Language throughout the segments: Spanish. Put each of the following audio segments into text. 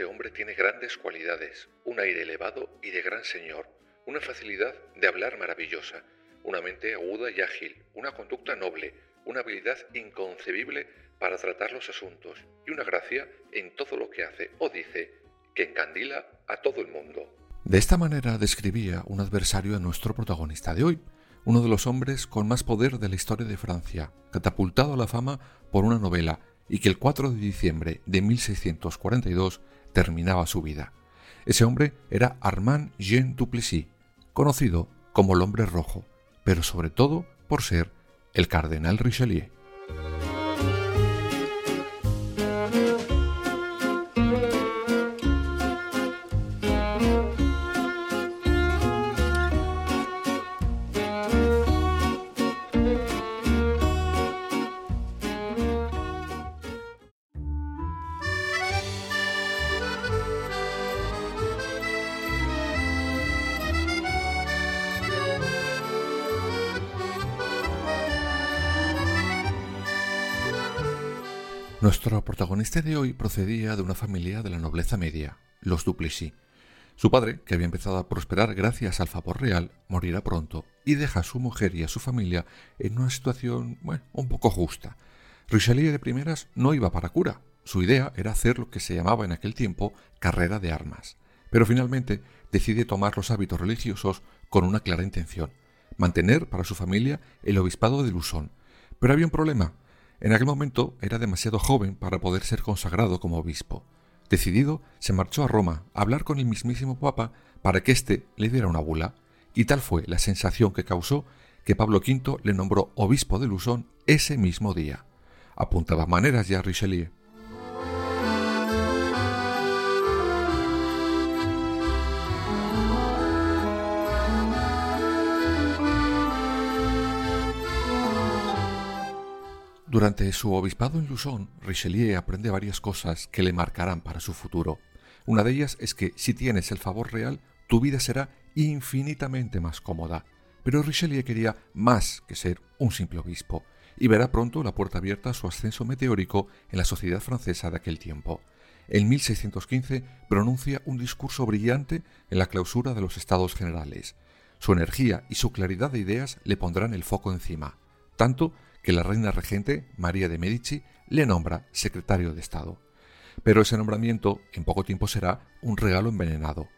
Este hombre tiene grandes cualidades, un aire elevado y de gran señor, una facilidad de hablar maravillosa, una mente aguda y ágil, una conducta noble, una habilidad inconcebible para tratar los asuntos y una gracia en todo lo que hace o dice que encandila a todo el mundo. De esta manera describía un adversario a nuestro protagonista de hoy, uno de los hombres con más poder de la historia de Francia, catapultado a la fama por una novela y que el 4 de diciembre de 1642 terminaba su vida. Ese hombre era Armand Jean Duplessis, conocido como el hombre rojo, pero sobre todo por ser el cardenal Richelieu. Nuestro protagonista de hoy procedía de una familia de la nobleza media, los Duplessis. Su padre, que había empezado a prosperar gracias al favor real, morirá pronto y deja a su mujer y a su familia en una situación, bueno, un poco justa. Richelieu de primeras no iba para cura. Su idea era hacer lo que se llamaba en aquel tiempo carrera de armas. Pero finalmente decide tomar los hábitos religiosos con una clara intención, mantener para su familia el obispado de Lusón. Pero había un problema. En aquel momento era demasiado joven para poder ser consagrado como obispo. Decidido, se marchó a Roma a hablar con el mismísimo Papa para que éste le diera una bula, y tal fue la sensación que causó que Pablo V le nombró obispo de Lusón ese mismo día. Apuntaba maneras ya Richelieu. Durante su obispado en Lusón, Richelieu aprende varias cosas que le marcarán para su futuro. Una de ellas es que si tienes el favor real, tu vida será infinitamente más cómoda. Pero Richelieu quería más que ser un simple obispo, y verá pronto la puerta abierta a su ascenso meteórico en la sociedad francesa de aquel tiempo. En 1615 pronuncia un discurso brillante en la clausura de los Estados Generales. Su energía y su claridad de ideas le pondrán el foco encima, tanto que la reina regente, María de Medici, le nombra secretario de Estado. Pero ese nombramiento en poco tiempo será un regalo envenenado.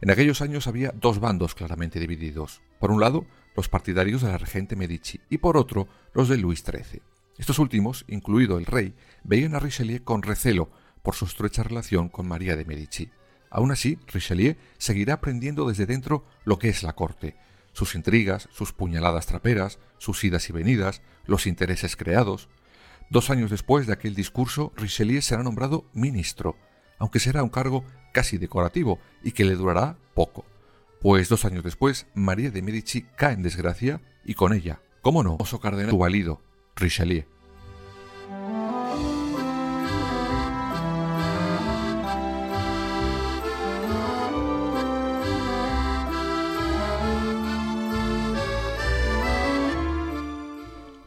En aquellos años había dos bandos claramente divididos. Por un lado, los partidarios de la regente Medici y por otro, los de Luis XIII. Estos últimos, incluido el rey, veían a Richelieu con recelo por su estrecha relación con María de Medici. Aún así, Richelieu seguirá aprendiendo desde dentro lo que es la corte, sus intrigas, sus puñaladas traperas, sus idas y venidas, los intereses creados. Dos años después de aquel discurso, Richelieu será nombrado ministro, aunque será un cargo casi decorativo y que le durará poco. Pues dos años después, María de Medici cae en desgracia y con ella, cómo no, oso cardenal su valido, Richelieu.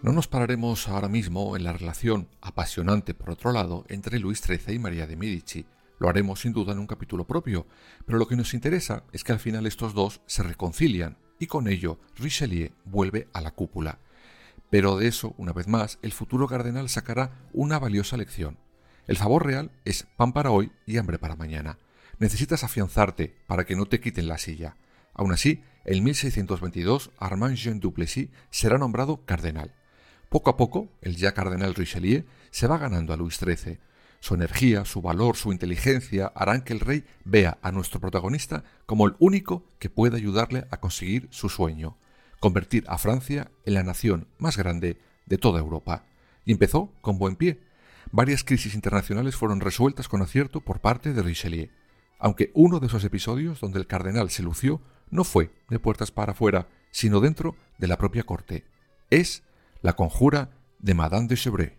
No nos pararemos ahora mismo en la relación apasionante, por otro lado, entre Luis XIII y María de Medici. Lo haremos sin duda en un capítulo propio, pero lo que nos interesa es que al final estos dos se reconcilian y con ello Richelieu vuelve a la cúpula. Pero de eso, una vez más, el futuro cardenal sacará una valiosa lección. El favor real es pan para hoy y hambre para mañana. Necesitas afianzarte para que no te quiten la silla. Aún así, en 1622 Armand Jean Duplessis será nombrado cardenal. Poco a poco, el ya cardenal Richelieu se va ganando a Luis XIII. Su energía, su valor, su inteligencia harán que el rey vea a nuestro protagonista como el único que puede ayudarle a conseguir su sueño. convertir a Francia en la nación más grande de toda Europa. Y empezó con buen pie. Varias crisis internacionales fueron resueltas con acierto por parte de Richelieu, aunque uno de esos episodios donde el cardenal se lució no fue de puertas para afuera, sino dentro de la propia corte. Es la conjura de Madame de Chevreuse.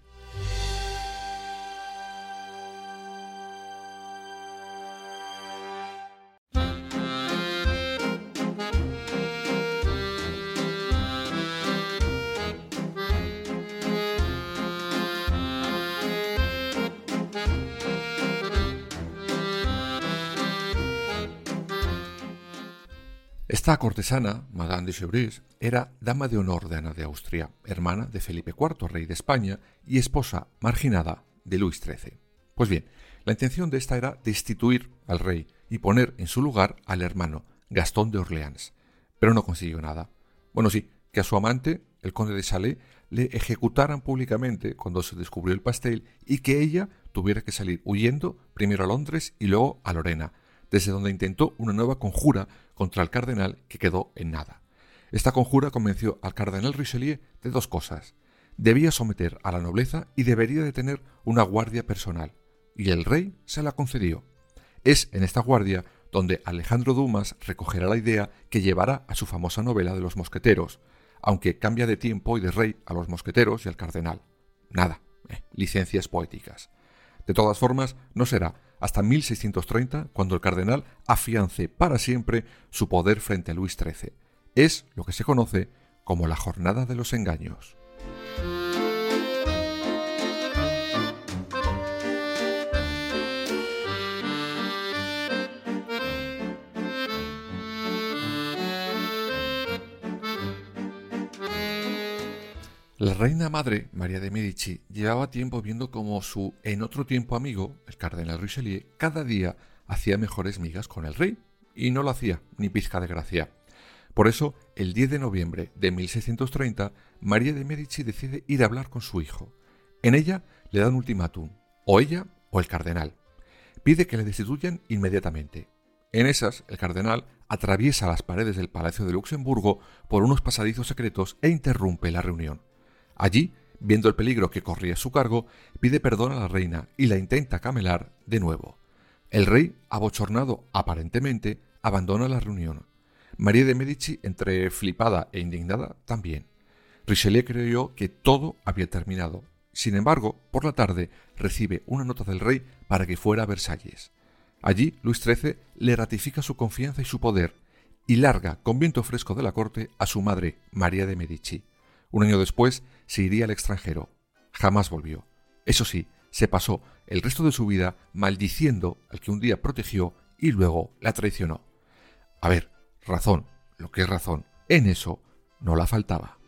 Esta cortesana, Madame de Chevreuse, era dama de honor de Ana de Austria, hermana de Felipe IV, rey de España, y esposa marginada de Luis XIII. Pues bien, la intención de esta era destituir al rey y poner en su lugar al hermano, Gastón de Orleans, pero no consiguió nada. Bueno, sí, que a su amante, el conde de Chalais, le ejecutaran públicamente cuando se descubrió el pastel y que ella tuviera que salir huyendo primero a Londres y luego a Lorena, desde donde intentó una nueva conjura contra el cardenal que quedó en nada. Esta conjura convenció al cardenal Richelieu de dos cosas. Debía someter a la nobleza y debería de tener una guardia personal, y el rey se la concedió. Es en esta guardia donde Alejandro Dumas recogerá la idea que llevará a su famosa novela de los mosqueteros, aunque cambia de tiempo y de rey a los mosqueteros y al cardenal. Nada, eh, licencias poéticas. De todas formas, no será hasta 1630 cuando el cardenal afiance para siempre su poder frente a Luis XIII. Es lo que se conoce como la Jornada de los Engaños. La reina madre, María de Medici, llevaba tiempo viendo como su en otro tiempo amigo, el cardenal Richelieu, cada día hacía mejores migas con el rey, y no lo hacía, ni pizca de gracia. Por eso, el 10 de noviembre de 1630, María de Medici decide ir a hablar con su hijo. En ella le da un ultimátum, o ella o el cardenal. Pide que le destituyan inmediatamente. En esas, el cardenal atraviesa las paredes del Palacio de Luxemburgo por unos pasadizos secretos e interrumpe la reunión. Allí, viendo el peligro que corría su cargo, pide perdón a la reina y la intenta camelar de nuevo. El rey, abochornado aparentemente, abandona la reunión. María de Medici, entre flipada e indignada, también. Richelieu creyó que todo había terminado. Sin embargo, por la tarde recibe una nota del rey para que fuera a Versalles. Allí, Luis XIII le ratifica su confianza y su poder, y larga con viento fresco de la corte a su madre, María de Medici. Un año después se iría al extranjero. Jamás volvió. Eso sí, se pasó el resto de su vida maldiciendo al que un día protegió y luego la traicionó. A ver, razón, lo que es razón, en eso no la faltaba.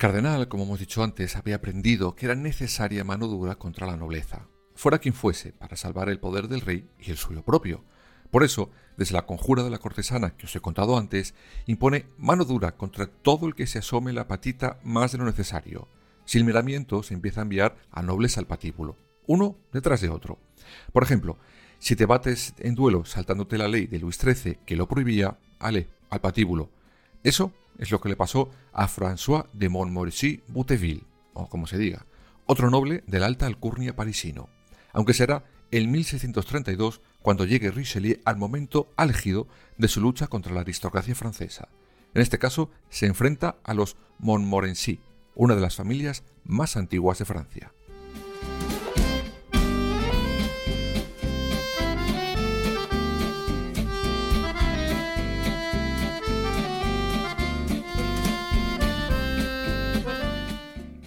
Cardenal, como hemos dicho antes, había aprendido que era necesaria mano dura contra la nobleza, fuera quien fuese, para salvar el poder del rey y el suyo propio. Por eso, desde la conjura de la cortesana que os he contado antes, impone mano dura contra todo el que se asome la patita más de lo necesario. Sin miramiento se empieza a enviar a nobles al patíbulo, uno detrás de otro. Por ejemplo, si te bates en duelo saltándote la ley de Luis XIII que lo prohibía, ale, al patíbulo. Eso es lo que le pasó a François de Montmorency Bouteville, o como se diga, otro noble de la alta alcurnia parisino, aunque será en 1632 cuando llegue Richelieu al momento álgido de su lucha contra la aristocracia francesa. En este caso se enfrenta a los Montmorency, una de las familias más antiguas de Francia.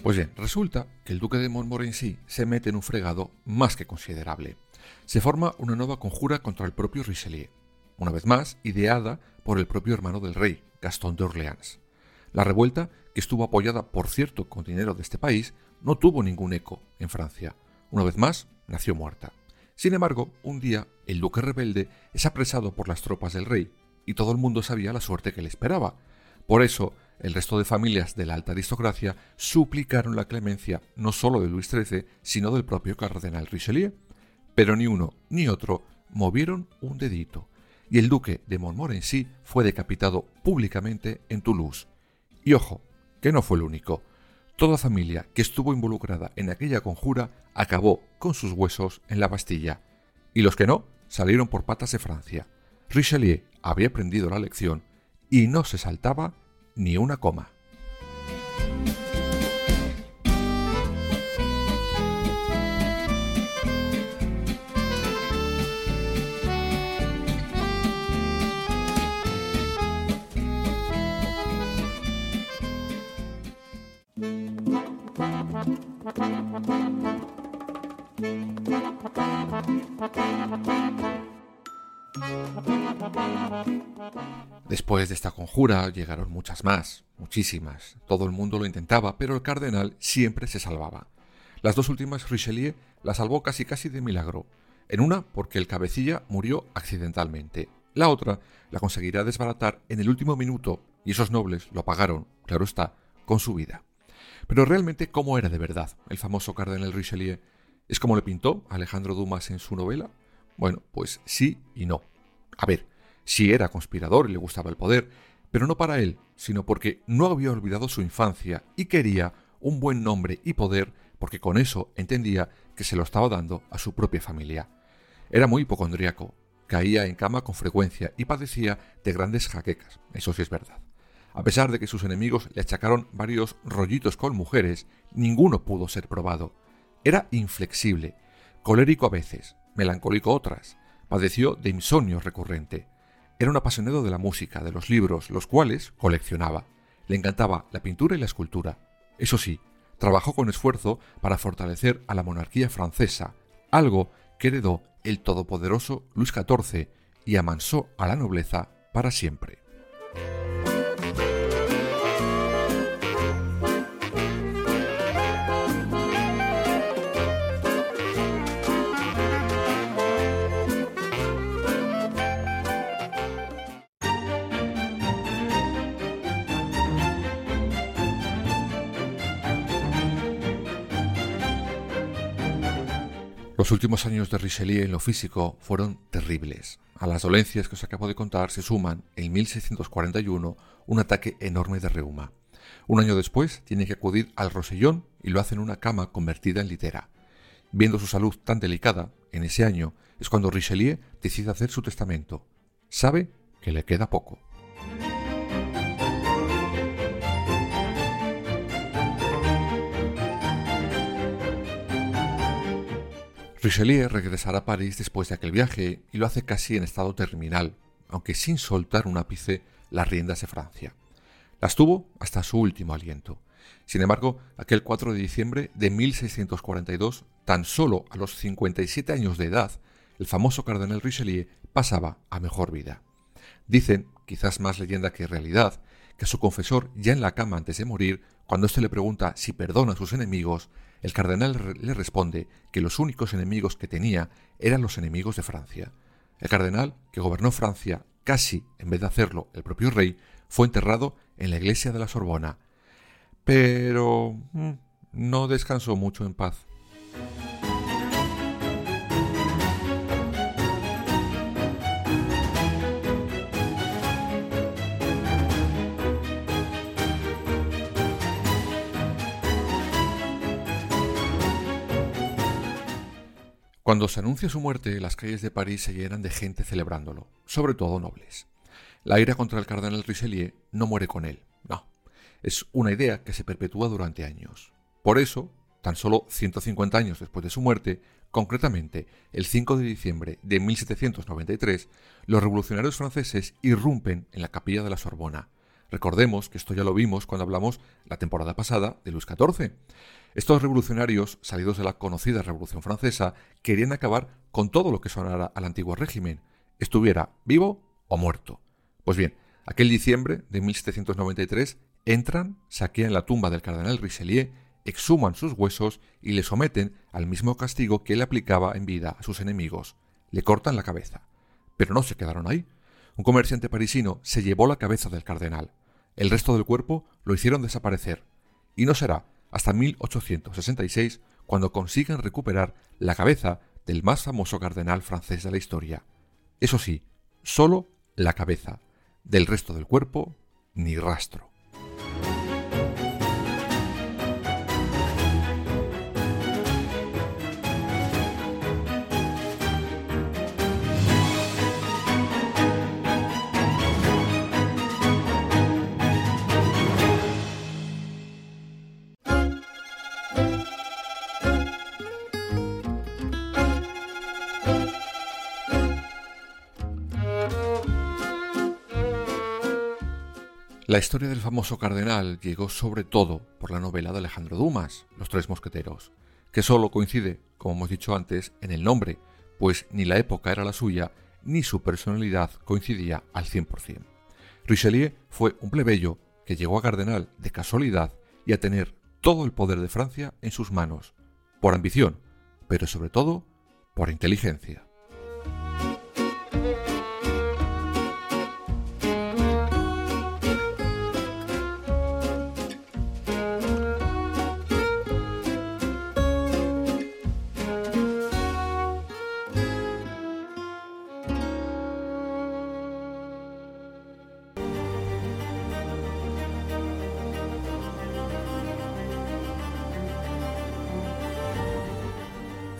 Pues bien, resulta que el duque de Montmorency se mete en un fregado más que considerable. Se forma una nueva conjura contra el propio Richelieu. una vez más ideada por el propio hermano del rey, Gastón de Orleans. La revuelta, que estuvo apoyada, por cierto, con dinero de este país, no tuvo ningún eco en Francia. Una vez más, nació muerta. Sin embargo, un día el duque rebelde es apresado por las tropas del rey, y todo el mundo sabía la suerte que le esperaba. Por eso, el resto de familias de la alta aristocracia suplicaron la clemencia no solo de Luis XIII, sino del propio cardenal Richelieu. Pero ni uno ni otro movieron un dedito, y el duque de Montmorency fue decapitado públicamente en Toulouse. Y ojo, que no fue el único. Toda familia que estuvo involucrada en aquella conjura acabó con sus huesos en la Bastilla, y los que no salieron por patas de Francia. Richelieu había aprendido la lección y no se saltaba ni una coma. Después de esta conjura llegaron muchas más, muchísimas. Todo el mundo lo intentaba, pero el cardenal siempre se salvaba. Las dos últimas Richelieu la salvó casi casi de milagro. En una porque el cabecilla murió accidentalmente. La otra la conseguirá desbaratar en el último minuto y esos nobles lo pagaron, claro está, con su vida. Pero realmente, ¿cómo era de verdad el famoso cardenal Richelieu? ¿Es como le pintó Alejandro Dumas en su novela? Bueno, pues sí y no. A ver, sí era conspirador y le gustaba el poder, pero no para él, sino porque no había olvidado su infancia y quería un buen nombre y poder porque con eso entendía que se lo estaba dando a su propia familia. Era muy hipocondríaco, caía en cama con frecuencia y padecía de grandes jaquecas, eso sí es verdad. A pesar de que sus enemigos le achacaron varios rollitos con mujeres, ninguno pudo ser probado. Era inflexible, colérico a veces, melancólico otras, padeció de insomnio recurrente. Era un apasionado de la música, de los libros, los cuales coleccionaba. Le encantaba la pintura y la escultura. Eso sí, trabajó con esfuerzo para fortalecer a la monarquía francesa, algo que heredó el todopoderoso Luis XIV y amansó a la nobleza para siempre. Los últimos años de Richelieu en lo físico fueron terribles. A las dolencias que os acabo de contar se suman, en 1641, un ataque enorme de reuma. Un año después tiene que acudir al Rosellón y lo hace en una cama convertida en litera. Viendo su salud tan delicada, en ese año es cuando Richelieu decide hacer su testamento. Sabe que le queda poco. Richelieu regresará a París después de aquel viaje y lo hace casi en estado terminal, aunque sin soltar un ápice las riendas de Francia. Las tuvo hasta su último aliento. Sin embargo, aquel 4 de diciembre de 1642, tan solo a los 57 años de edad, el famoso cardenal Richelieu pasaba a mejor vida. Dicen, quizás más leyenda que realidad, que su confesor, ya en la cama antes de morir, cuando éste le pregunta si perdona a sus enemigos, el cardenal le responde que los únicos enemigos que tenía eran los enemigos de Francia. El cardenal, que gobernó Francia casi en vez de hacerlo el propio rey, fue enterrado en la iglesia de la Sorbona. Pero mm, no descansó mucho en paz. Cuando se anuncia su muerte, las calles de París se llenan de gente celebrándolo, sobre todo nobles. La ira contra el cardenal Richelieu no muere con él, no. Es una idea que se perpetúa durante años. Por eso, tan solo 150 años después de su muerte, concretamente el 5 de diciembre de 1793, los revolucionarios franceses irrumpen en la capilla de la Sorbona. Recordemos que esto ya lo vimos cuando hablamos la temporada pasada de Luis XIV. Estos revolucionarios, salidos de la conocida Revolución Francesa, querían acabar con todo lo que sonara al antiguo régimen, estuviera vivo o muerto. Pues bien, aquel diciembre de 1793 entran, saquean la tumba del cardenal Richelieu, exhuman sus huesos y le someten al mismo castigo que le aplicaba en vida a sus enemigos. Le cortan la cabeza. Pero no se quedaron ahí. Un comerciante parisino se llevó la cabeza del cardenal. El resto del cuerpo lo hicieron desaparecer. Y no será hasta 1866 cuando consigan recuperar la cabeza del más famoso cardenal francés de la historia. Eso sí, solo la cabeza. Del resto del cuerpo, ni rastro. La historia del famoso cardenal llegó sobre todo por la novela de Alejandro Dumas, Los Tres Mosqueteros, que solo coincide, como hemos dicho antes, en el nombre, pues ni la época era la suya, ni su personalidad coincidía al 100%. Richelieu fue un plebeyo que llegó a cardenal de casualidad y a tener todo el poder de Francia en sus manos, por ambición, pero sobre todo por inteligencia.